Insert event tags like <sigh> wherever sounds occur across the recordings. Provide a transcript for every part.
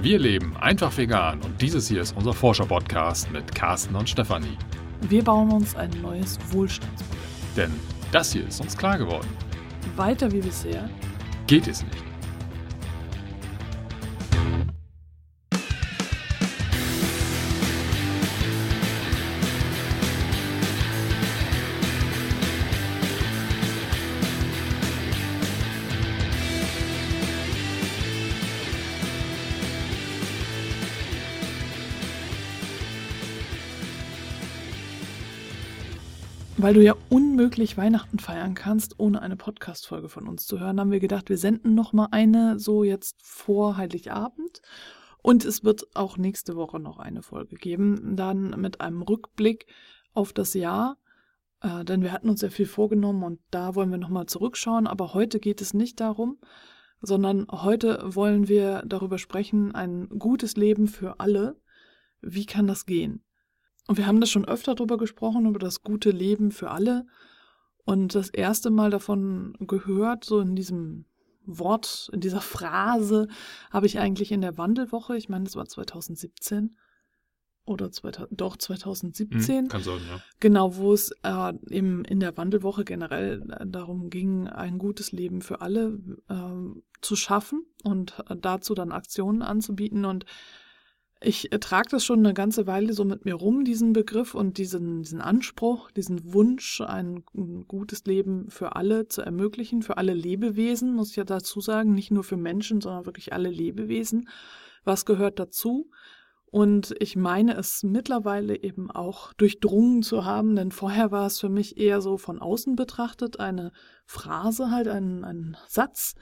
Wir leben einfach vegan und dieses hier ist unser Forscher-Podcast mit Carsten und Stefanie. Wir bauen uns ein neues Wohlstandsmodell. Denn das hier ist uns klar geworden. Weiter wie bisher Geht es nicht. Weil du ja unmöglich Weihnachten feiern kannst, ohne eine Podcast-Folge von uns zu hören, haben wir gedacht, wir senden noch mal eine so jetzt vor Heiligabend. Und es wird auch nächste Woche noch eine Folge geben, dann mit einem Rückblick auf das Jahr. Äh, denn wir hatten uns ja viel vorgenommen und da wollen wir noch mal zurückschauen. Aber heute geht es nicht darum, sondern heute wollen wir darüber sprechen, ein gutes Leben für alle. Wie kann das gehen? Und wir haben das schon öfter darüber gesprochen, über das gute Leben für alle. Und das erste Mal davon gehört, so in diesem Wort, in dieser Phrase, habe ich eigentlich in der Wandelwoche, ich meine, das war 2017 oder 2000, doch 2017. Hm, kann sein, ja. Genau, wo es äh, eben in der Wandelwoche generell äh, darum ging, ein gutes Leben für alle äh, zu schaffen und äh, dazu dann Aktionen anzubieten. Und ich trage das schon eine ganze Weile so mit mir rum, diesen Begriff und diesen, diesen Anspruch, diesen Wunsch, ein, ein gutes Leben für alle zu ermöglichen, für alle Lebewesen, muss ich ja dazu sagen, nicht nur für Menschen, sondern wirklich alle Lebewesen. Was gehört dazu? Und ich meine es mittlerweile eben auch durchdrungen zu haben, denn vorher war es für mich eher so von außen betrachtet eine Phrase, halt ein, ein Satz.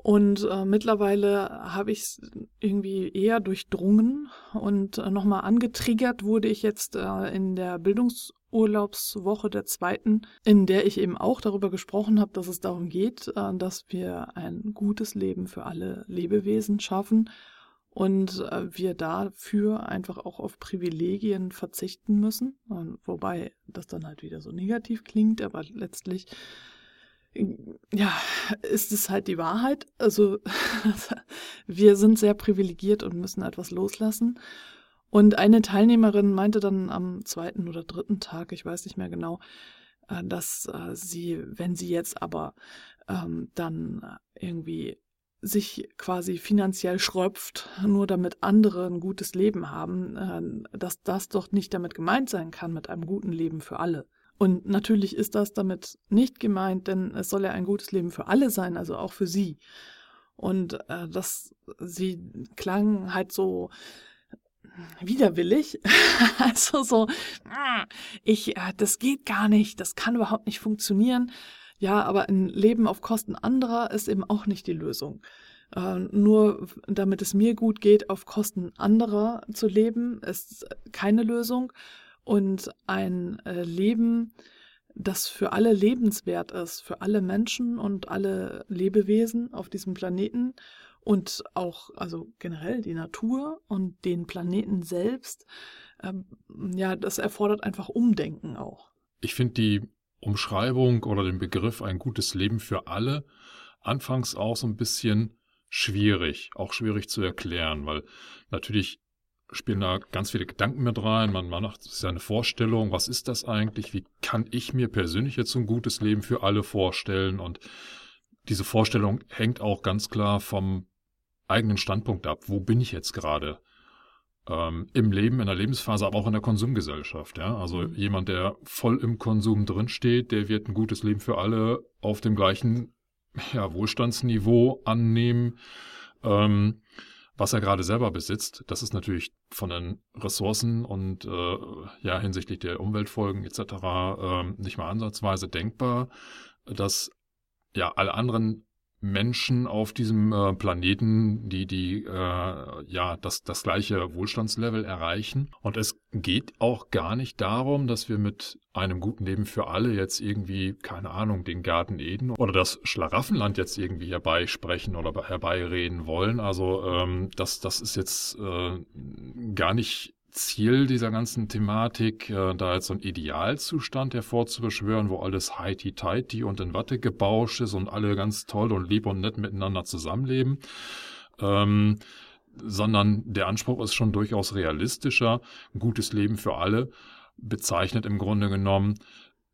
Und äh, mittlerweile habe ich es irgendwie eher durchdrungen und äh, nochmal angetriggert wurde ich jetzt äh, in der Bildungsurlaubswoche der zweiten, in der ich eben auch darüber gesprochen habe, dass es darum geht, äh, dass wir ein gutes Leben für alle Lebewesen schaffen und äh, wir dafür einfach auch auf Privilegien verzichten müssen. Wobei das dann halt wieder so negativ klingt, aber letztlich ja, ist es halt die Wahrheit. Also <laughs> wir sind sehr privilegiert und müssen etwas loslassen. Und eine Teilnehmerin meinte dann am zweiten oder dritten Tag, ich weiß nicht mehr genau, äh, dass äh, sie, wenn sie jetzt aber ähm, dann irgendwie sich quasi finanziell schröpft, nur damit andere ein gutes Leben haben, äh, dass das doch nicht damit gemeint sein kann mit einem guten Leben für alle. Und natürlich ist das damit nicht gemeint, denn es soll ja ein gutes Leben für alle sein, also auch für sie. Und äh, das, sie klang halt so widerwillig. <laughs> also so, ah, ich, äh, das geht gar nicht, das kann überhaupt nicht funktionieren. Ja, aber ein Leben auf Kosten anderer ist eben auch nicht die Lösung. Äh, nur damit es mir gut geht, auf Kosten anderer zu leben, ist keine Lösung und ein äh, Leben, das für alle lebenswert ist, für alle Menschen und alle Lebewesen auf diesem Planeten und auch, also generell die Natur und den Planeten selbst, ähm, ja, das erfordert einfach Umdenken auch. Ich finde die Umschreibung oder den Begriff ein gutes Leben für alle anfangs auch so ein bisschen schwierig, auch schwierig zu erklären, weil natürlich spielen da ganz viele Gedanken mit rein. Man, man macht sich eine Vorstellung, was ist das eigentlich? Wie kann ich mir persönlich jetzt ein gutes Leben für alle vorstellen? Und diese Vorstellung hängt auch ganz klar vom eigenen Standpunkt ab. Wo bin ich jetzt gerade? Ähm, Im Leben, in der Lebensphase, aber auch in der Konsumgesellschaft. Ja? Also mhm. jemand, der voll im Konsum drinsteht, der wird ein gutes Leben für alle auf dem gleichen ja, Wohlstandsniveau annehmen. Ähm, was er gerade selber besitzt, das ist natürlich von den Ressourcen und äh, ja hinsichtlich der Umweltfolgen etc. Äh, nicht mal ansatzweise denkbar, dass ja alle anderen Menschen auf diesem äh, Planeten, die die äh, ja das das gleiche Wohlstandslevel erreichen und es geht auch gar nicht darum, dass wir mit einem guten Leben für alle jetzt irgendwie keine Ahnung den Garten Eden oder das Schlaraffenland jetzt irgendwie herbeisprechen oder herbeireden wollen. Also ähm, das das ist jetzt äh, gar nicht Ziel dieser ganzen Thematik, äh, da jetzt so ein Idealzustand hervorzubeschwören, wo alles heiti-teiti und in Watte gebauscht ist und alle ganz toll und lieb und nett miteinander zusammenleben. Ähm, sondern der Anspruch ist schon durchaus realistischer. Gutes Leben für alle bezeichnet im Grunde genommen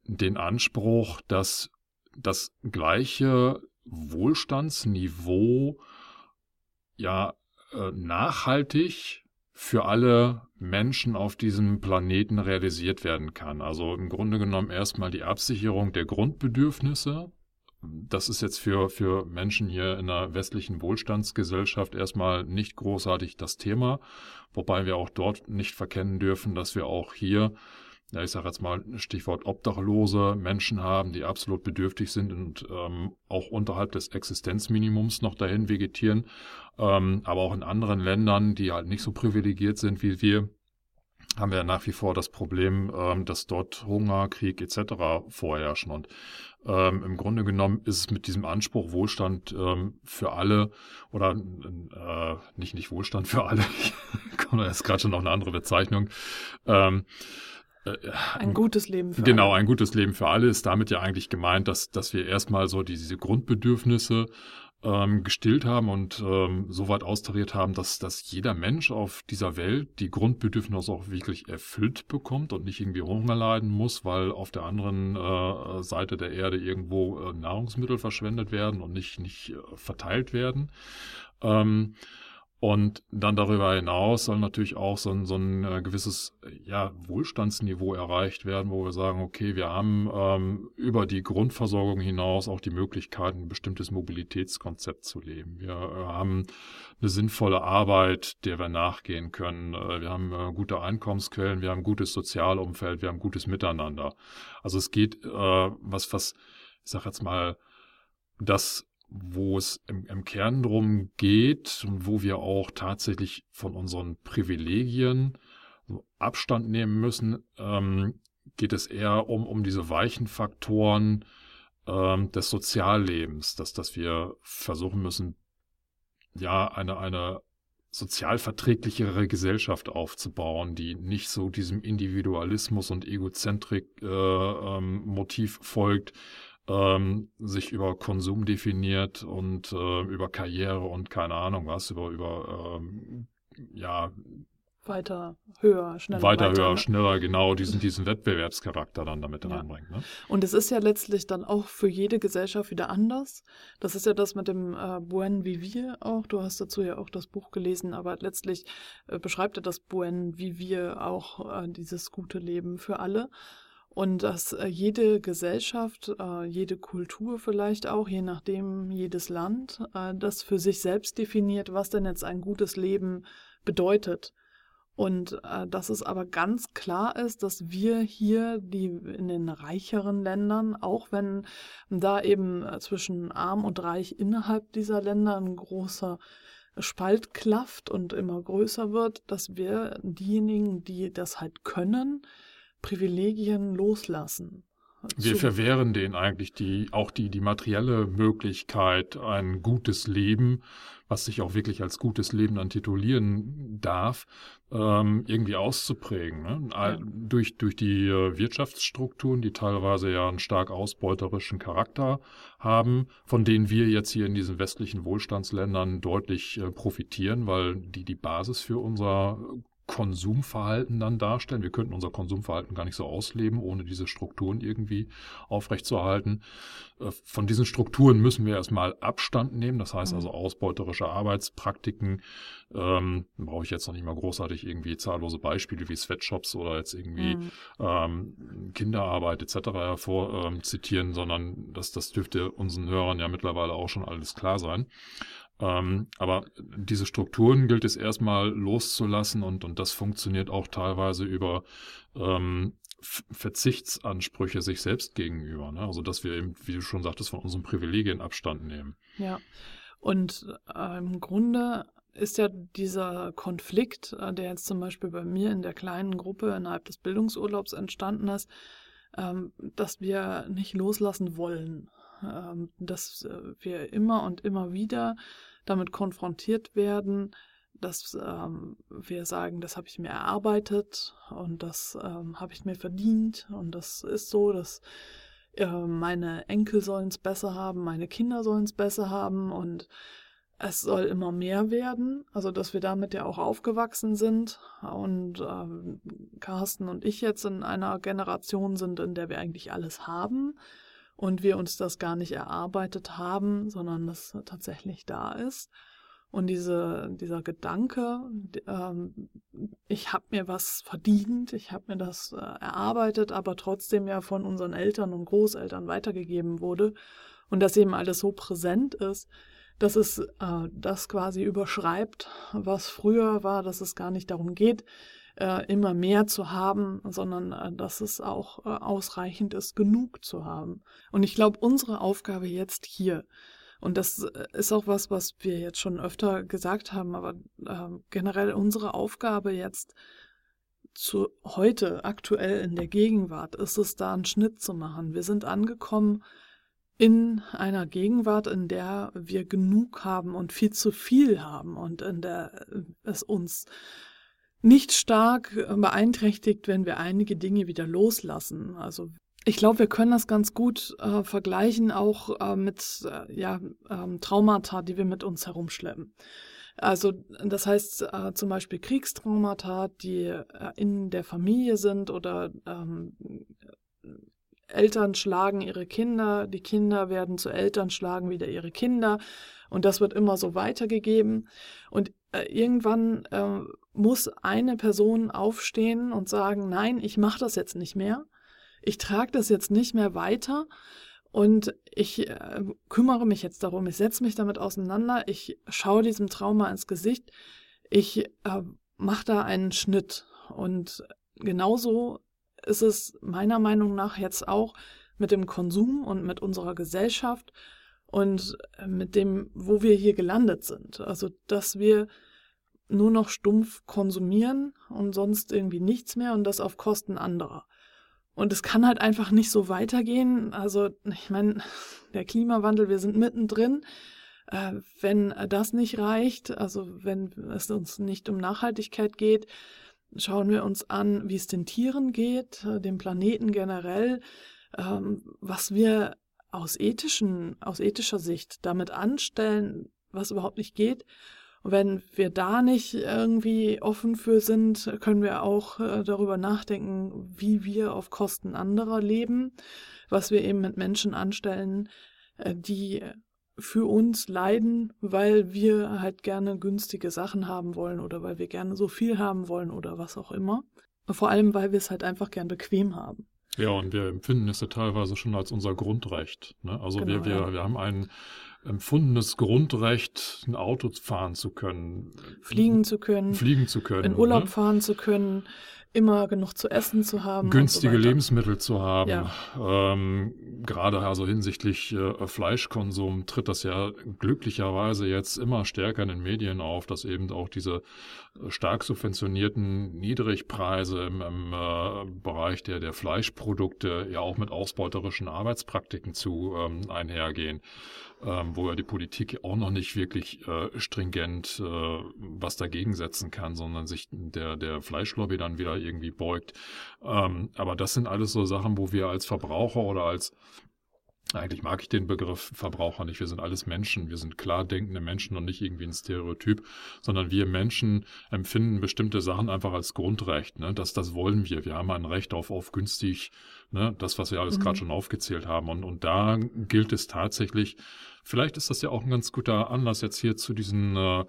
den Anspruch, dass das gleiche Wohlstandsniveau ja äh, nachhaltig für alle Menschen auf diesem Planeten realisiert werden kann. Also im Grunde genommen erstmal die Absicherung der Grundbedürfnisse. Das ist jetzt für, für Menschen hier in einer westlichen Wohlstandsgesellschaft erstmal nicht großartig das Thema, wobei wir auch dort nicht verkennen dürfen, dass wir auch hier ja, ich sage jetzt mal Stichwort obdachlose Menschen haben, die absolut bedürftig sind und ähm, auch unterhalb des Existenzminimums noch dahin vegetieren. Ähm, aber auch in anderen Ländern, die halt nicht so privilegiert sind wie wir, haben wir nach wie vor das Problem, ähm, dass dort Hunger, Krieg etc. vorherrschen. Und ähm, im Grunde genommen ist es mit diesem Anspruch Wohlstand ähm, für alle oder äh, nicht nicht Wohlstand für alle, <laughs> kommt jetzt gerade schon noch eine andere Bezeichnung. Ein gutes Leben für genau, alle. Genau, ein gutes Leben für alle ist damit ja eigentlich gemeint, dass, dass wir erstmal so diese Grundbedürfnisse ähm, gestillt haben und ähm, so weit austariert haben, dass, dass jeder Mensch auf dieser Welt die Grundbedürfnisse auch wirklich erfüllt bekommt und nicht irgendwie Hunger leiden muss, weil auf der anderen äh, Seite der Erde irgendwo äh, Nahrungsmittel verschwendet werden und nicht, nicht äh, verteilt werden. Ähm, und dann darüber hinaus soll natürlich auch so ein, so ein äh, gewisses ja, Wohlstandsniveau erreicht werden, wo wir sagen, okay, wir haben ähm, über die Grundversorgung hinaus auch die Möglichkeit, ein bestimmtes Mobilitätskonzept zu leben. Wir äh, haben eine sinnvolle Arbeit, der wir nachgehen können. Äh, wir haben gute Einkommensquellen, wir haben ein gutes Sozialumfeld, wir haben gutes Miteinander. Also es geht, äh, was, was, ich sag jetzt mal, das wo es im, im Kern drum geht und wo wir auch tatsächlich von unseren Privilegien Abstand nehmen müssen, ähm, geht es eher um, um diese weichen Faktoren ähm, des Soziallebens, dass, dass wir versuchen müssen, ja, eine, eine sozial verträglichere Gesellschaft aufzubauen, die nicht so diesem Individualismus und Egozentrik-Motiv äh, ähm, folgt, ähm, sich über Konsum definiert und äh, über Karriere und keine Ahnung was, über, über ähm, ja, weiter, höher, schneller. Weiter, weiter höher, ne? schneller, genau, <laughs> diesen, diesen Wettbewerbscharakter dann damit ja. reinbringt. Ne? Und es ist ja letztlich dann auch für jede Gesellschaft wieder anders. Das ist ja das mit dem äh, Buen Vivir auch. Du hast dazu ja auch das Buch gelesen, aber letztlich äh, beschreibt er das Buen Vivir auch äh, dieses gute Leben für alle. Und dass äh, jede Gesellschaft, äh, jede Kultur vielleicht auch, je nachdem jedes Land, äh, das für sich selbst definiert, was denn jetzt ein gutes Leben bedeutet. Und dass es aber ganz klar ist, dass wir hier die in den reicheren Ländern, auch wenn da eben zwischen arm und reich innerhalb dieser Länder ein großer Spalt klafft und immer größer wird, dass wir diejenigen, die das halt können, Privilegien loslassen. Wir verwehren denen eigentlich die, auch die, die materielle Möglichkeit, ein gutes Leben, was sich auch wirklich als gutes Leben dann titulieren darf, ähm, irgendwie auszuprägen. Ne? Ja. Durch, durch die äh, Wirtschaftsstrukturen, die teilweise ja einen stark ausbeuterischen Charakter haben, von denen wir jetzt hier in diesen westlichen Wohlstandsländern deutlich äh, profitieren, weil die die Basis für unser Konsumverhalten dann darstellen. Wir könnten unser Konsumverhalten gar nicht so ausleben, ohne diese Strukturen irgendwie aufrechtzuerhalten. Äh, von diesen Strukturen müssen wir erstmal Abstand nehmen. Das heißt also mhm. ausbeuterische Arbeitspraktiken. Ähm, brauche ich jetzt noch nicht mal großartig irgendwie zahllose Beispiele wie Sweatshops oder jetzt irgendwie mhm. ähm, Kinderarbeit etc. hervor ähm, zitieren, sondern das, das dürfte unseren Hörern ja mittlerweile auch schon alles klar sein. Ähm, aber diese Strukturen gilt es erstmal loszulassen und, und das funktioniert auch teilweise über ähm, Verzichtsansprüche sich selbst gegenüber. Ne? Also dass wir eben, wie du schon sagtest, von unseren Privilegien Abstand nehmen. Ja. Und äh, im Grunde ist ja dieser Konflikt, äh, der jetzt zum Beispiel bei mir in der kleinen Gruppe innerhalb des Bildungsurlaubs entstanden ist, ähm, dass wir nicht loslassen wollen. Ähm, dass äh, wir immer und immer wieder damit konfrontiert werden, dass ähm, wir sagen, das habe ich mir erarbeitet und das ähm, habe ich mir verdient und das ist so, dass meine Enkel sollen es besser haben, meine Kinder sollen es besser haben und es soll immer mehr werden, also dass wir damit ja auch aufgewachsen sind und äh, Carsten und ich jetzt in einer Generation sind, in der wir eigentlich alles haben und wir uns das gar nicht erarbeitet haben, sondern das tatsächlich da ist. Und diese, dieser Gedanke, ähm, ich habe mir was verdient, ich habe mir das äh, erarbeitet, aber trotzdem ja von unseren Eltern und Großeltern weitergegeben wurde und das eben alles so präsent ist, dass es äh, das quasi überschreibt, was früher war, dass es gar nicht darum geht, äh, immer mehr zu haben, sondern äh, dass es auch äh, ausreichend ist, genug zu haben. Und ich glaube, unsere Aufgabe jetzt hier, und das ist auch was, was wir jetzt schon öfter gesagt haben, aber ähm, generell unsere Aufgabe jetzt zu heute, aktuell in der Gegenwart, ist es da einen Schnitt zu machen. Wir sind angekommen in einer Gegenwart, in der wir genug haben und viel zu viel haben und in der es uns nicht stark beeinträchtigt, wenn wir einige Dinge wieder loslassen. Also ich glaube, wir können das ganz gut äh, vergleichen auch äh, mit äh, ja, ähm, Traumata, die wir mit uns herumschleppen. Also das heißt äh, zum Beispiel Kriegstraumata, die äh, in der Familie sind oder ähm, Eltern schlagen ihre Kinder, die Kinder werden zu Eltern, schlagen wieder ihre Kinder und das wird immer so weitergegeben. Und äh, irgendwann äh, muss eine Person aufstehen und sagen, nein, ich mache das jetzt nicht mehr. Ich trage das jetzt nicht mehr weiter und ich äh, kümmere mich jetzt darum. Ich setze mich damit auseinander. Ich schaue diesem Trauma ins Gesicht. Ich äh, mache da einen Schnitt. Und genauso ist es meiner Meinung nach jetzt auch mit dem Konsum und mit unserer Gesellschaft und äh, mit dem, wo wir hier gelandet sind. Also, dass wir nur noch stumpf konsumieren und sonst irgendwie nichts mehr und das auf Kosten anderer. Und es kann halt einfach nicht so weitergehen. Also, ich meine, der Klimawandel, wir sind mittendrin. Äh, wenn das nicht reicht, also wenn es uns nicht um Nachhaltigkeit geht, schauen wir uns an, wie es den Tieren geht, äh, dem Planeten generell, ähm, was wir aus ethischen, aus ethischer Sicht damit anstellen, was überhaupt nicht geht. Und wenn wir da nicht irgendwie offen für sind, können wir auch äh, darüber nachdenken, wie wir auf Kosten anderer leben, was wir eben mit Menschen anstellen, äh, die für uns leiden, weil wir halt gerne günstige Sachen haben wollen oder weil wir gerne so viel haben wollen oder was auch immer. Vor allem, weil wir es halt einfach gern bequem haben. Ja, und wir empfinden es ja teilweise schon als unser Grundrecht. Ne? Also genau, wir, wir, ja. wir haben ein empfundenes Grundrecht, ein Auto fahren zu können. Fliegen zu können. Fliegen zu können. In Urlaub ne? fahren zu können immer genug zu essen zu haben. Günstige so Lebensmittel zu haben. Ja. Ähm, gerade also hinsichtlich äh, Fleischkonsum tritt das ja glücklicherweise jetzt immer stärker in den Medien auf, dass eben auch diese äh, stark subventionierten Niedrigpreise im, im äh, Bereich der, der Fleischprodukte ja auch mit ausbeuterischen Arbeitspraktiken zu ähm, einhergehen ähm, wo ja die Politik auch noch nicht wirklich äh, stringent äh, was dagegen setzen kann, sondern sich der, der Fleischlobby dann wieder irgendwie beugt. Ähm, aber das sind alles so Sachen, wo wir als Verbraucher oder als eigentlich mag ich den Begriff Verbraucher nicht. Wir sind alles Menschen. Wir sind klar denkende Menschen und nicht irgendwie ein Stereotyp, sondern wir Menschen empfinden bestimmte Sachen einfach als Grundrecht. Ne? Das, das wollen wir. Wir haben ein Recht auf, auf günstig, ne? das, was wir alles mhm. gerade schon aufgezählt haben. Und, und da gilt es tatsächlich, Vielleicht ist das ja auch ein ganz guter Anlass jetzt hier zu diesen äh,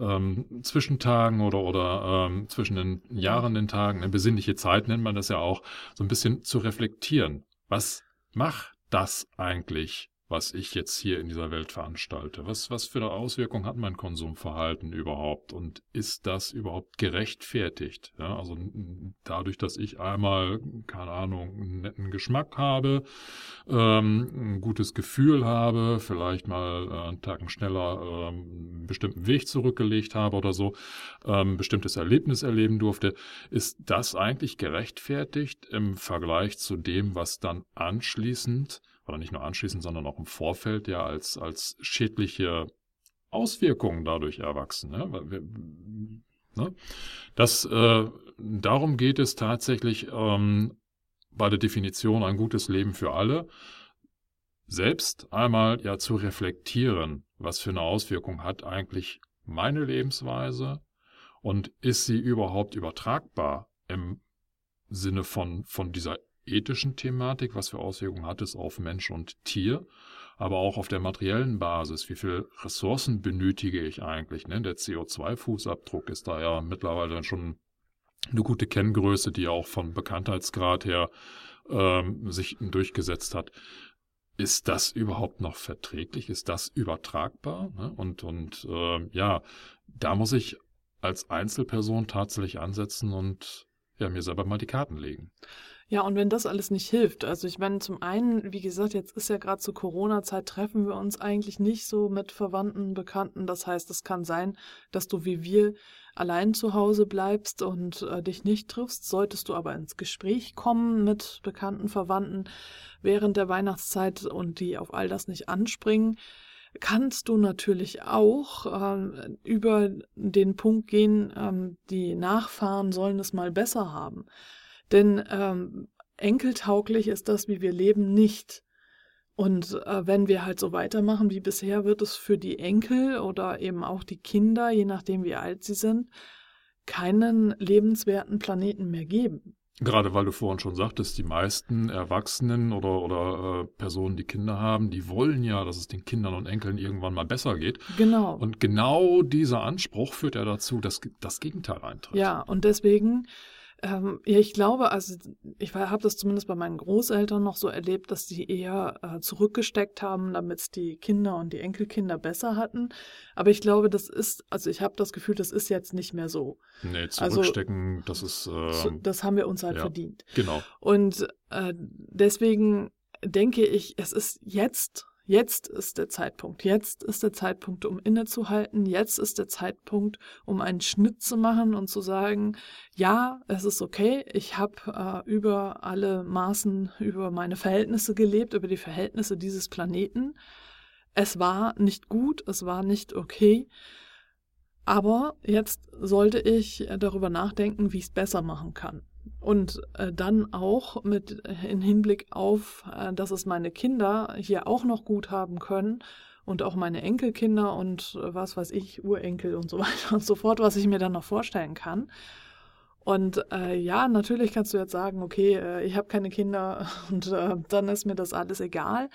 ähm, Zwischentagen oder, oder ähm, zwischen den Jahren, den Tagen, eine besinnliche Zeit nennt man das ja auch, so ein bisschen zu reflektieren. Was macht das eigentlich was ich jetzt hier in dieser Welt veranstalte? Was, was für eine Auswirkung hat mein Konsumverhalten überhaupt? Und ist das überhaupt gerechtfertigt? Ja, also dadurch, dass ich einmal, keine Ahnung, einen netten Geschmack habe, ähm, ein gutes Gefühl habe, vielleicht mal äh, einen Tag schneller ähm, einen bestimmten Weg zurückgelegt habe oder so, ähm, bestimmtes Erlebnis erleben durfte, ist das eigentlich gerechtfertigt im Vergleich zu dem, was dann anschließend oder nicht nur anschließend, sondern auch im Vorfeld ja als, als schädliche Auswirkungen dadurch erwachsen. Ne? Ne? Das, äh, darum geht es tatsächlich ähm, bei der Definition ein gutes Leben für alle, selbst einmal ja zu reflektieren was für eine Auswirkung hat eigentlich meine Lebensweise und ist sie überhaupt übertragbar im Sinne von, von dieser ethischen Thematik, was für Auswirkungen hat es auf Mensch und Tier, aber auch auf der materiellen Basis, wie viel Ressourcen benötige ich eigentlich. Ne? Der CO2-Fußabdruck ist da ja mittlerweile schon eine gute Kenngröße, die auch vom Bekanntheitsgrad her ähm, sich durchgesetzt hat. Ist das überhaupt noch verträglich? Ist das übertragbar? Ne? Und, und äh, ja, da muss ich als Einzelperson tatsächlich ansetzen und ja, mir selber mal die Karten legen. Ja, und wenn das alles nicht hilft, also ich meine, zum einen, wie gesagt, jetzt ist ja gerade zu Corona-Zeit, treffen wir uns eigentlich nicht so mit Verwandten, Bekannten. Das heißt, es kann sein, dass du wie wir allein zu Hause bleibst und äh, dich nicht triffst. Solltest du aber ins Gespräch kommen mit bekannten Verwandten während der Weihnachtszeit und die auf all das nicht anspringen, kannst du natürlich auch äh, über den Punkt gehen, ähm, die Nachfahren sollen es mal besser haben. Denn ähm, enkeltauglich ist das, wie wir leben, nicht. Und äh, wenn wir halt so weitermachen wie bisher, wird es für die Enkel oder eben auch die Kinder, je nachdem wie alt sie sind, keinen lebenswerten Planeten mehr geben. Gerade weil du vorhin schon sagtest, die meisten Erwachsenen oder, oder äh, Personen, die Kinder haben, die wollen ja, dass es den Kindern und Enkeln irgendwann mal besser geht. Genau. Und genau dieser Anspruch führt ja dazu, dass das Gegenteil eintritt. Ja, und deswegen ähm, ja, ich glaube, also ich habe das zumindest bei meinen Großeltern noch so erlebt, dass die eher äh, zurückgesteckt haben, damit es die Kinder und die Enkelkinder besser hatten. Aber ich glaube, das ist, also ich habe das Gefühl, das ist jetzt nicht mehr so. Nee, also zurückstecken, also, das ist. Ähm, das haben wir uns halt ja, verdient. Genau. Und äh, deswegen denke ich, es ist jetzt Jetzt ist der Zeitpunkt. Jetzt ist der Zeitpunkt, um innezuhalten. Jetzt ist der Zeitpunkt, um einen Schnitt zu machen und zu sagen, ja, es ist okay. Ich habe äh, über alle Maßen, über meine Verhältnisse gelebt, über die Verhältnisse dieses Planeten. Es war nicht gut, es war nicht okay. Aber jetzt sollte ich darüber nachdenken, wie ich es besser machen kann. Und äh, dann auch mit äh, in Hinblick auf, äh, dass es meine Kinder hier auch noch gut haben können und auch meine Enkelkinder und äh, was weiß ich, Urenkel und so <laughs> weiter und so fort, was ich mir dann noch vorstellen kann. Und äh, ja, natürlich kannst du jetzt sagen, okay, äh, ich habe keine Kinder <laughs> und dann ist mir das alles egal.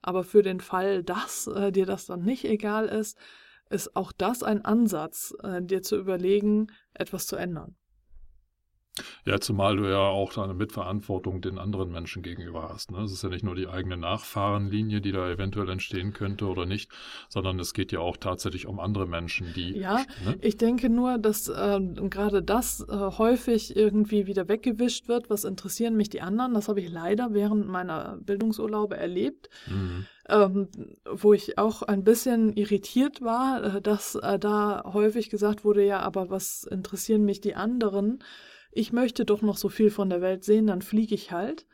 Aber für den Fall, dass dir das dann nicht egal ist, ist auch das ein Ansatz, dir zu überlegen, etwas zu ändern. Ja, zumal du ja auch eine Mitverantwortung den anderen Menschen gegenüber hast. Ne? Es ist ja nicht nur die eigene Nachfahrenlinie, die da eventuell entstehen könnte oder nicht, sondern es geht ja auch tatsächlich um andere Menschen, die. Ja, ne? ich denke nur, dass äh, gerade das äh, häufig irgendwie wieder weggewischt wird. Was interessieren mich die anderen? Das habe ich leider während meiner Bildungsurlaube erlebt. Mhm. Ähm, wo ich auch ein bisschen irritiert war, äh, dass äh, da häufig gesagt wurde, ja, aber was interessieren mich die anderen? ich möchte doch noch so viel von der Welt sehen, dann fliege ich halt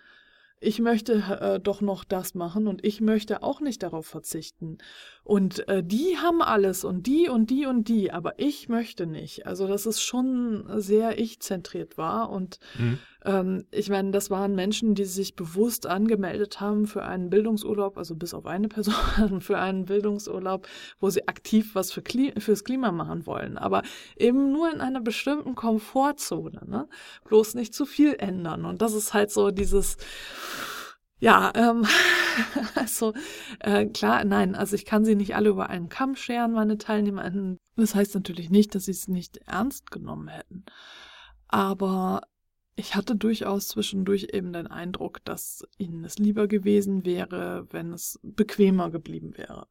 ich möchte äh, doch noch das machen und ich möchte auch nicht darauf verzichten. Und äh, die haben alles und die und die und die, aber ich möchte nicht. Also, dass es schon sehr ich-zentriert war. Und mhm. Ähm, ich meine, das waren Menschen, die sich bewusst angemeldet haben für einen Bildungsurlaub, also bis auf eine Person, <laughs> für einen Bildungsurlaub, wo sie aktiv was für Kli fürs Klima machen wollen. Aber eben nur in einer bestimmten Komfortzone. Ne? Bloß nicht zu viel ändern. Und das ist halt so dieses ja, ähm, <laughs> also äh, klar, nein, also ich kann sie nicht alle über einen Kamm scheren, meine Teilnehmer. Das heißt natürlich nicht, dass sie es nicht ernst genommen hätten. Aber ich hatte durchaus zwischendurch eben den Eindruck, dass ihnen es lieber gewesen wäre, wenn es bequemer geblieben wäre.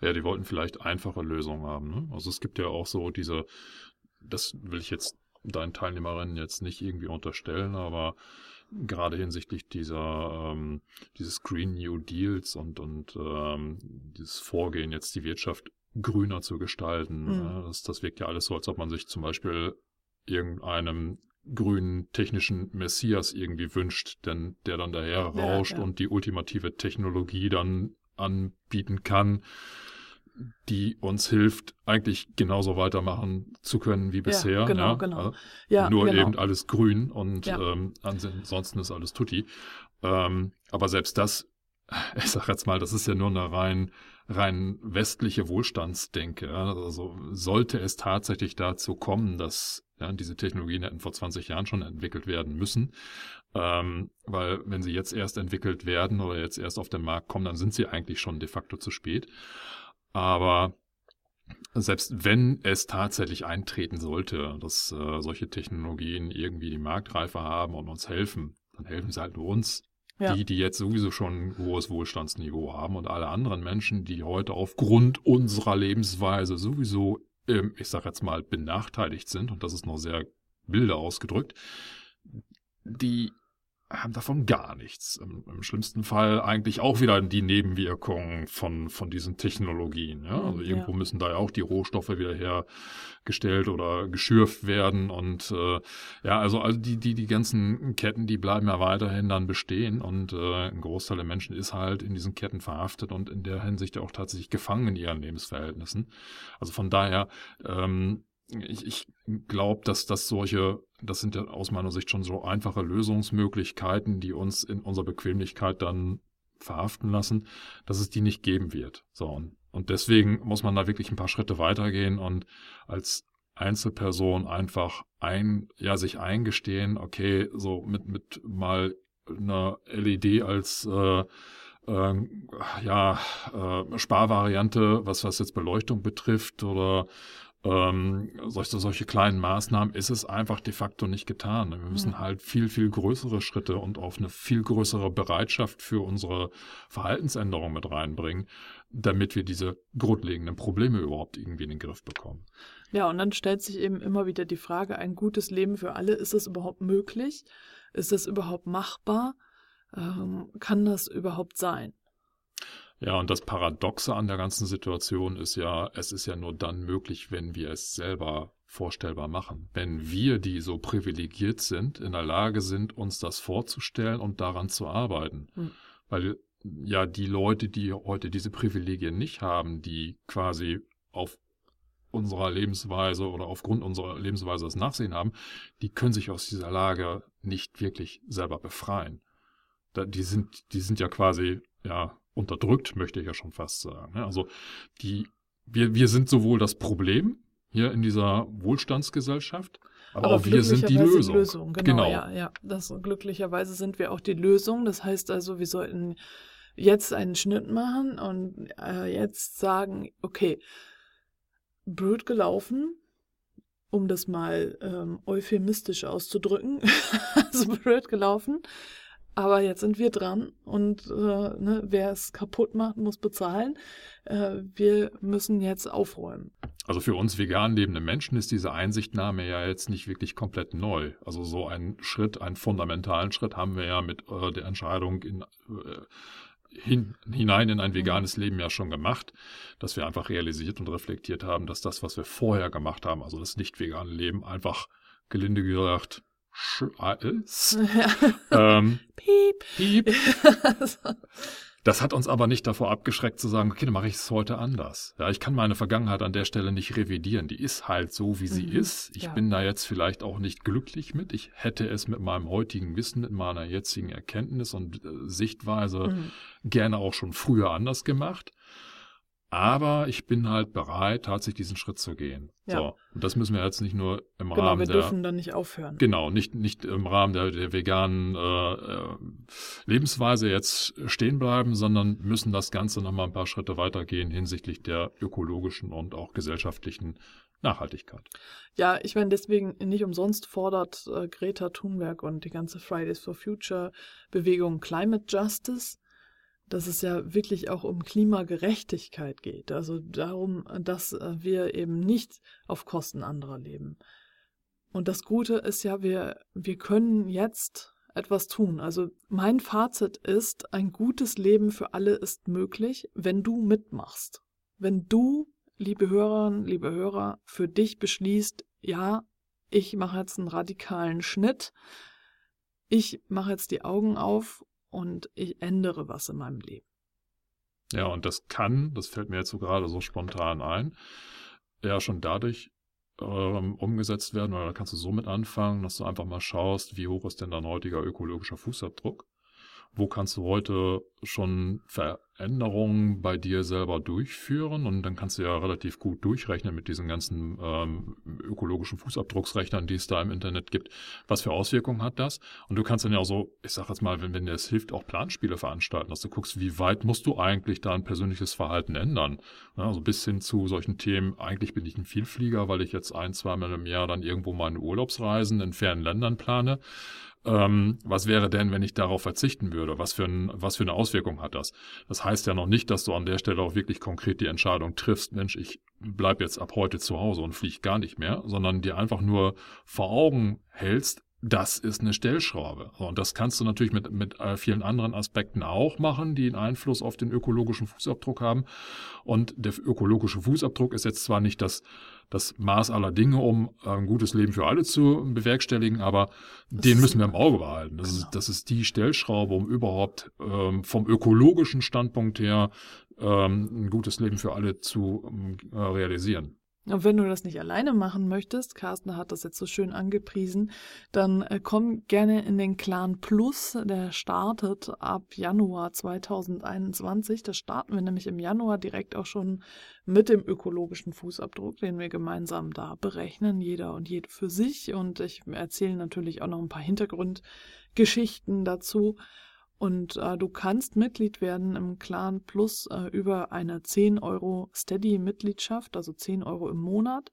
Ja, die wollten vielleicht einfache Lösungen haben. Ne? Also es gibt ja auch so diese, das will ich jetzt deinen Teilnehmerinnen jetzt nicht irgendwie unterstellen, aber gerade hinsichtlich dieser ähm, dieses Green New Deals und und ähm, dieses Vorgehen jetzt die Wirtschaft grüner zu gestalten. Mhm. Ja, das, das wirkt ja alles so, als ob man sich zum Beispiel irgendeinem grünen technischen Messias irgendwie wünscht, denn der dann daher rauscht ja, ja. und die ultimative Technologie dann anbieten kann die uns hilft, eigentlich genauso weitermachen zu können wie bisher. Ja, genau, ja? genau. Also ja, nur genau. eben alles grün und ja. ähm, ansonsten ist alles tutti. Ähm, aber selbst das, <laughs> ich sag jetzt mal, das ist ja nur eine rein rein westliche Wohlstandsdenke. Also sollte es tatsächlich dazu kommen, dass ja, diese Technologien hätten vor 20 Jahren schon entwickelt werden müssen, ähm, weil wenn sie jetzt erst entwickelt werden oder jetzt erst auf den Markt kommen, dann sind sie eigentlich schon de facto zu spät. Aber selbst wenn es tatsächlich eintreten sollte, dass äh, solche Technologien irgendwie die Marktreife haben und uns helfen, dann helfen sie halt nur uns. Ja. Die, die jetzt sowieso schon ein hohes Wohlstandsniveau haben und alle anderen Menschen, die heute aufgrund unserer Lebensweise sowieso, ähm, ich sag jetzt mal, benachteiligt sind, und das ist noch sehr milde ausgedrückt, die haben davon gar nichts. Im, Im, schlimmsten Fall eigentlich auch wieder die Nebenwirkungen von, von diesen Technologien. Ja? Also irgendwo ja. müssen da ja auch die Rohstoffe wieder hergestellt oder geschürft werden. Und äh, ja, also, also die, die, die ganzen Ketten, die bleiben ja weiterhin dann bestehen. Und äh, ein Großteil der Menschen ist halt in diesen Ketten verhaftet und in der Hinsicht auch tatsächlich gefangen in ihren Lebensverhältnissen. Also von daher, ähm, ich, ich glaube, dass das solche, das sind ja aus meiner Sicht schon so einfache Lösungsmöglichkeiten, die uns in unserer Bequemlichkeit dann verhaften lassen, dass es die nicht geben wird. So, und, und deswegen muss man da wirklich ein paar Schritte weitergehen und als Einzelperson einfach ein, ja, sich eingestehen, okay, so mit, mit mal einer LED als äh, äh, ja, äh, Sparvariante, was, was jetzt Beleuchtung betrifft oder ähm, solche, solche kleinen Maßnahmen ist es einfach de facto nicht getan. Wir müssen ja. halt viel, viel größere Schritte und auf eine viel größere Bereitschaft für unsere Verhaltensänderung mit reinbringen, damit wir diese grundlegenden Probleme überhaupt irgendwie in den Griff bekommen. Ja, und dann stellt sich eben immer wieder die Frage, ein gutes Leben für alle, ist das überhaupt möglich? Ist das überhaupt machbar? Ähm, kann das überhaupt sein? Ja, und das Paradoxe an der ganzen Situation ist ja, es ist ja nur dann möglich, wenn wir es selber vorstellbar machen. Wenn wir, die so privilegiert sind, in der Lage sind, uns das vorzustellen und daran zu arbeiten. Hm. Weil ja die Leute, die heute diese Privilegien nicht haben, die quasi auf unserer Lebensweise oder aufgrund unserer Lebensweise das Nachsehen haben, die können sich aus dieser Lage nicht wirklich selber befreien. die sind, die sind ja quasi, ja, unterdrückt, möchte ich ja schon fast sagen. Ne? Also die, wir, wir sind sowohl das Problem hier in dieser Wohlstandsgesellschaft, aber, aber auch wir sind die Lösung. Lösung. Genau, genau. Ja, ja. Das, glücklicherweise sind wir auch die Lösung. Das heißt also, wir sollten jetzt einen Schnitt machen und äh, jetzt sagen, okay, blöd gelaufen, um das mal ähm, euphemistisch auszudrücken, <laughs> also blöd gelaufen. Aber jetzt sind wir dran und äh, ne, wer es kaputt macht, muss bezahlen. Äh, wir müssen jetzt aufräumen. Also für uns vegan lebende Menschen ist diese Einsichtnahme ja jetzt nicht wirklich komplett neu. Also so einen Schritt, einen fundamentalen Schritt haben wir ja mit äh, der Entscheidung in, äh, hin, hinein in ein mhm. veganes Leben ja schon gemacht, dass wir einfach realisiert und reflektiert haben, dass das, was wir vorher gemacht haben, also das nicht vegane Leben, einfach gelinde gesagt ist. <laughs> Ja. Ähm, piep. Piep. <laughs> Das hat uns aber nicht davor abgeschreckt zu sagen, okay, dann mache ich es heute anders. Ja, ich kann meine Vergangenheit an der Stelle nicht revidieren. Die ist halt so, wie sie mhm. ist. Ich ja. bin da jetzt vielleicht auch nicht glücklich mit. Ich hätte es mit meinem heutigen Wissen, mit meiner jetzigen Erkenntnis und äh, Sichtweise mhm. gerne auch schon früher anders gemacht. Aber ich bin halt bereit, tatsächlich diesen Schritt zu gehen. Ja. So. Und das müssen wir jetzt nicht nur im genau, Rahmen der. Wir dürfen dann nicht aufhören. Genau, nicht, nicht im Rahmen der, der veganen äh, äh, Lebensweise jetzt stehen bleiben, sondern müssen das Ganze nochmal ein paar Schritte weitergehen hinsichtlich der ökologischen und auch gesellschaftlichen Nachhaltigkeit. Ja, ich meine, deswegen nicht umsonst fordert äh, Greta Thunberg und die ganze Fridays for Future Bewegung Climate Justice dass es ja wirklich auch um Klimagerechtigkeit geht. Also darum, dass äh, wir eben nicht auf Kosten anderer leben. Und das Gute ist ja, wir, wir können jetzt etwas tun. Also mein Fazit ist, ein gutes Leben für alle ist möglich, wenn du mitmachst. Wenn du, liebe Hörerinnen, liebe Hörer, für dich beschließt, ja, ich mache jetzt einen radikalen Schnitt, ich mache jetzt die Augen auf und ich ändere was in meinem Leben. Ja, und das kann, das fällt mir jetzt so gerade so spontan ein, ja schon dadurch ähm, umgesetzt werden, oder kannst du so mit anfangen, dass du einfach mal schaust, wie hoch ist denn dein heutiger ökologischer Fußabdruck? Wo kannst du heute schon ver Änderungen bei dir selber durchführen und dann kannst du ja relativ gut durchrechnen mit diesen ganzen ähm, ökologischen Fußabdrucksrechnern, die es da im Internet gibt. Was für Auswirkungen hat das? Und du kannst dann ja auch so, ich sag jetzt mal, wenn, wenn dir es hilft, auch Planspiele veranstalten, dass du guckst, wie weit musst du eigentlich dein persönliches Verhalten ändern? Ja, also bis hin zu solchen Themen, eigentlich bin ich ein Vielflieger, weil ich jetzt ein, zweimal im Jahr dann irgendwo meine Urlaubsreisen in fernen Ländern plane ähm, was wäre denn, wenn ich darauf verzichten würde? Was für, ein, was für eine Auswirkung hat das? Das heißt ja noch nicht, dass du an der Stelle auch wirklich konkret die Entscheidung triffst, Mensch, ich bleib jetzt ab heute zu Hause und fliege gar nicht mehr, sondern dir einfach nur vor Augen hältst, das ist eine Stellschraube. Und das kannst du natürlich mit, mit äh, vielen anderen Aspekten auch machen, die einen Einfluss auf den ökologischen Fußabdruck haben. Und der ökologische Fußabdruck ist jetzt zwar nicht das, das Maß aller Dinge, um ein gutes Leben für alle zu bewerkstelligen, aber das den müssen wir im Auge behalten. Das, genau. ist, das ist die Stellschraube, um überhaupt ähm, vom ökologischen Standpunkt her ähm, ein gutes Leben für alle zu äh, realisieren. Und wenn du das nicht alleine machen möchtest, Carsten hat das jetzt so schön angepriesen, dann äh, komm gerne in den Clan Plus. Der startet ab Januar 2021. Das starten wir nämlich im Januar direkt auch schon mit dem ökologischen Fußabdruck, den wir gemeinsam da berechnen, jeder und jede für sich. Und ich erzähle natürlich auch noch ein paar Hintergrundgeschichten dazu. Und äh, du kannst Mitglied werden im Clan Plus äh, über eine 10 Euro Steady-Mitgliedschaft, also 10 Euro im Monat.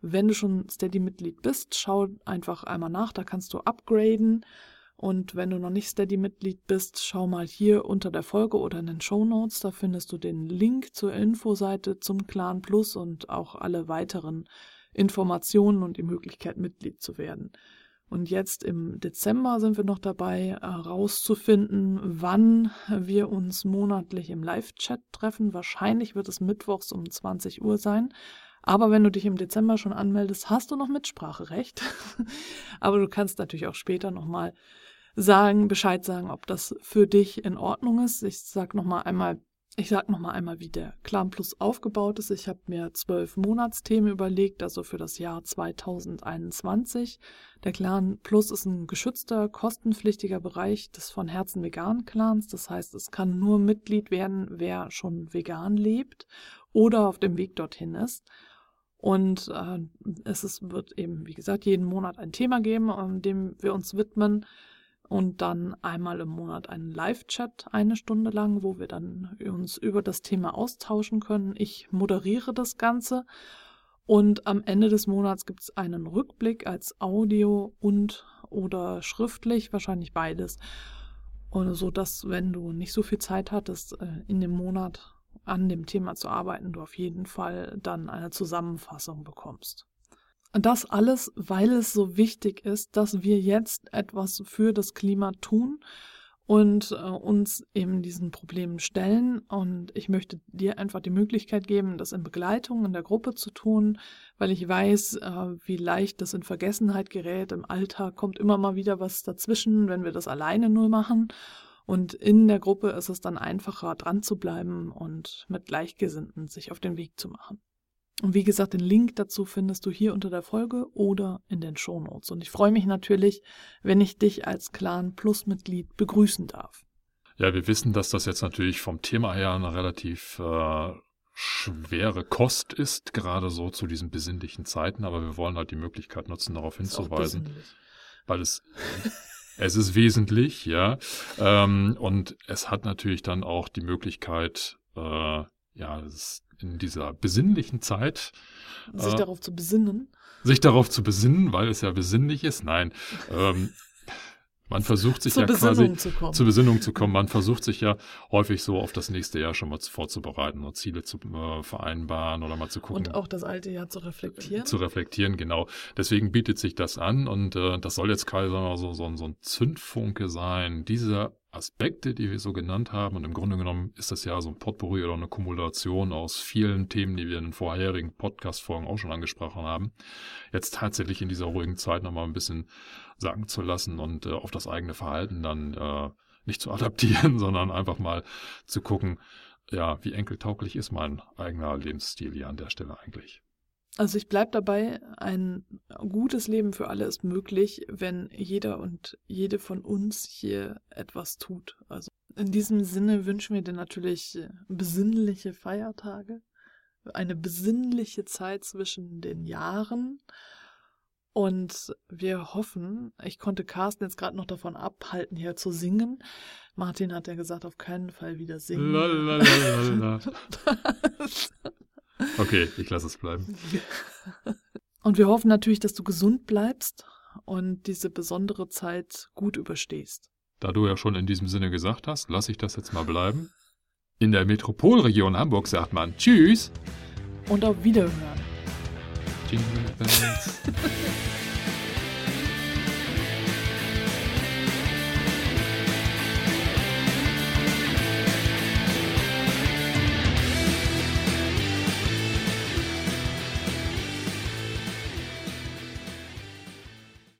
Wenn du schon Steady-Mitglied bist, schau einfach einmal nach, da kannst du upgraden. Und wenn du noch nicht Steady-Mitglied bist, schau mal hier unter der Folge oder in den Show Notes, da findest du den Link zur Infoseite zum Clan Plus und auch alle weiteren Informationen und die Möglichkeit, Mitglied zu werden. Und jetzt im Dezember sind wir noch dabei, herauszufinden, wann wir uns monatlich im Live-Chat treffen. Wahrscheinlich wird es mittwochs um 20 Uhr sein. Aber wenn du dich im Dezember schon anmeldest, hast du noch Mitspracherecht. <laughs> Aber du kannst natürlich auch später nochmal sagen, Bescheid sagen, ob das für dich in Ordnung ist. Ich sag nochmal einmal ich sage nochmal einmal, wie der Clan Plus aufgebaut ist. Ich habe mir zwölf Monatsthemen überlegt, also für das Jahr 2021. Der Clan Plus ist ein geschützter, kostenpflichtiger Bereich des von Herzen vegan Clans. Das heißt, es kann nur Mitglied werden, wer schon vegan lebt oder auf dem Weg dorthin ist. Und äh, es ist, wird eben, wie gesagt, jeden Monat ein Thema geben, dem wir uns widmen und dann einmal im Monat einen Live-Chat eine Stunde lang, wo wir dann uns über das Thema austauschen können. Ich moderiere das Ganze und am Ende des Monats gibt es einen Rückblick als Audio und oder schriftlich, wahrscheinlich beides. Und so dass, wenn du nicht so viel Zeit hattest, äh, in dem Monat an dem Thema zu arbeiten, du auf jeden Fall dann eine Zusammenfassung bekommst. Das alles, weil es so wichtig ist, dass wir jetzt etwas für das Klima tun und äh, uns eben diesen Problemen stellen. Und ich möchte dir einfach die Möglichkeit geben, das in Begleitung in der Gruppe zu tun, weil ich weiß, äh, wie leicht das in Vergessenheit gerät. Im Alltag kommt immer mal wieder was dazwischen, wenn wir das alleine nur machen. Und in der Gruppe ist es dann einfacher, dran zu bleiben und mit Gleichgesinnten sich auf den Weg zu machen. Und wie gesagt, den Link dazu findest du hier unter der Folge oder in den Shownotes. Und ich freue mich natürlich, wenn ich dich als Clan Plus Mitglied begrüßen darf. Ja, wir wissen, dass das jetzt natürlich vom Thema her eine relativ äh, schwere Kost ist, gerade so zu diesen besinnlichen Zeiten, aber wir wollen halt die Möglichkeit nutzen, darauf hinzuweisen, weil es es ist wesentlich, ja, ähm, und es hat natürlich dann auch die Möglichkeit, äh, ja, es ist in dieser besinnlichen Zeit. Sich äh, darauf zu besinnen. Sich darauf zu besinnen, weil es ja besinnlich ist. Nein. Ähm, man versucht sich ja Besinnung quasi zu zur Besinnung zu kommen. Man versucht sich ja häufig so auf das nächste Jahr schon mal vorzubereiten und Ziele zu äh, vereinbaren oder mal zu gucken. Und auch das alte Jahr zu reflektieren. Zu reflektieren, genau. Deswegen bietet sich das an und äh, das soll jetzt quasi so, so, so ein Zündfunke sein, diese Aspekte, die wir so genannt haben. Und im Grunde genommen ist das ja so ein Potpourri oder eine Kumulation aus vielen Themen, die wir in den vorherigen Podcast-Folgen auch schon angesprochen haben. Jetzt tatsächlich in dieser ruhigen Zeit nochmal ein bisschen sagen zu lassen und äh, auf das eigene Verhalten dann äh, nicht zu <laughs> adaptieren, sondern einfach mal zu gucken, ja, wie enkeltauglich ist mein eigener Lebensstil hier an der Stelle eigentlich. Also ich bleibe dabei, ein gutes Leben für alle ist möglich, wenn jeder und jede von uns hier etwas tut. Also In diesem Sinne wünschen wir dir natürlich besinnliche Feiertage, eine besinnliche Zeit zwischen den Jahren. Und wir hoffen, ich konnte Carsten jetzt gerade noch davon abhalten, hier zu singen. Martin hat ja gesagt, auf keinen Fall wieder singen. Lalalala. <laughs> okay, ich lasse es bleiben. <laughs> Und wir hoffen natürlich, dass du gesund bleibst und diese besondere Zeit gut überstehst. Da du ja schon in diesem Sinne gesagt hast, lasse ich das jetzt mal bleiben. In der Metropolregion Hamburg sagt man Tschüss. Und auf Wiederhören. Jingle bells. <laughs>